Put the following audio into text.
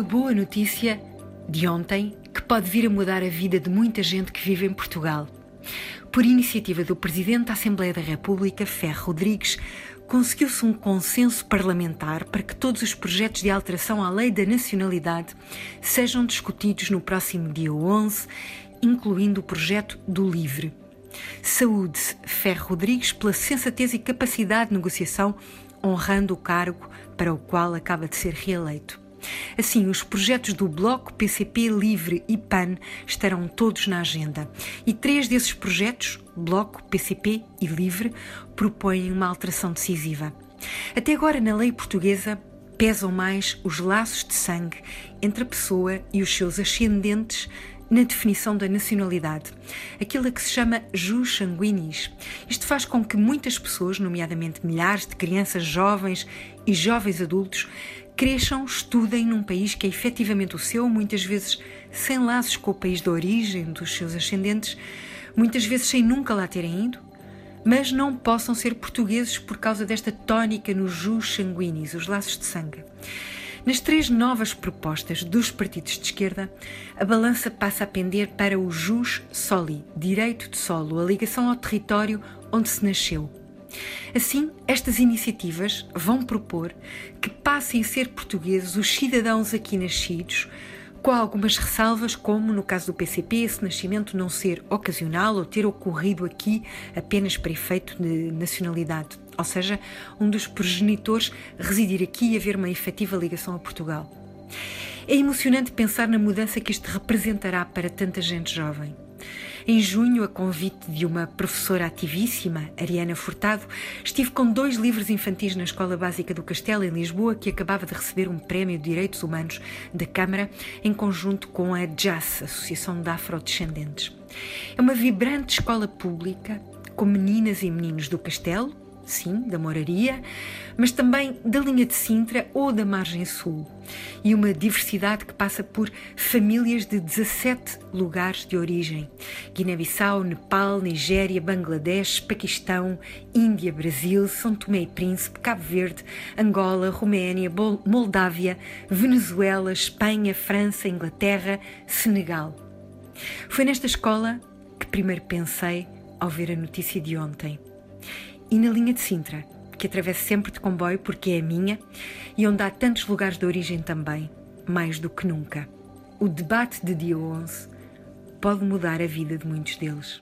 Uma boa notícia de ontem que pode vir a mudar a vida de muita gente que vive em Portugal. Por iniciativa do Presidente da Assembleia da República, Ferro Rodrigues, conseguiu-se um consenso parlamentar para que todos os projetos de alteração à lei da nacionalidade sejam discutidos no próximo dia 11, incluindo o projeto do LIVRE. Saúde-se Ferro Rodrigues pela sensatez e capacidade de negociação, honrando o cargo para o qual acaba de ser reeleito. Assim, os projetos do Bloco, PCP, Livre e PAN estarão todos na agenda. E três desses projetos, Bloco, PCP e Livre, propõem uma alteração decisiva. Até agora, na lei portuguesa, pesam mais os laços de sangue entre a pessoa e os seus ascendentes na definição da nacionalidade, aquilo a que se chama jus sanguinis. Isto faz com que muitas pessoas, nomeadamente milhares de crianças jovens e jovens adultos, cresçam, estudem num país que é efetivamente o seu, muitas vezes sem laços com o país de origem dos seus ascendentes, muitas vezes sem nunca lá terem ido, mas não possam ser portugueses por causa desta tónica no jus sanguinis, os laços de sangue. Nas três novas propostas dos partidos de esquerda, a balança passa a pender para o jus soli, direito de solo, a ligação ao território onde se nasceu. Assim, estas iniciativas vão propor que passem a ser portugueses os cidadãos aqui nascidos, com algumas ressalvas, como no caso do PCP, esse nascimento não ser ocasional ou ter ocorrido aqui apenas para efeito de nacionalidade, ou seja, um dos progenitores residir aqui e haver uma efetiva ligação a Portugal. É emocionante pensar na mudança que isto representará para tanta gente jovem. Em junho, a convite de uma professora ativíssima, Ariana Furtado, estive com dois livros infantis na Escola Básica do Castelo, em Lisboa, que acabava de receber um prémio de Direitos Humanos da Câmara, em conjunto com a JAS, Associação de Afrodescendentes. É uma vibrante escola pública, com meninas e meninos do Castelo, sim, da Moraria, mas também da linha de Sintra ou da Margem Sul. E uma diversidade que passa por famílias de 17 lugares de origem: Guiné-Bissau, Nepal, Nigéria, Bangladesh, Paquistão, Índia, Brasil, São Tomé e Príncipe, Cabo Verde, Angola, Roménia, Moldávia, Venezuela, Espanha, França, Inglaterra, Senegal. Foi nesta escola que primeiro pensei ao ver a notícia de ontem e na linha de Sintra, que atravesso sempre de comboio porque é a minha e onde há tantos lugares de origem também, mais do que nunca. O debate de dia 11 pode mudar a vida de muitos deles.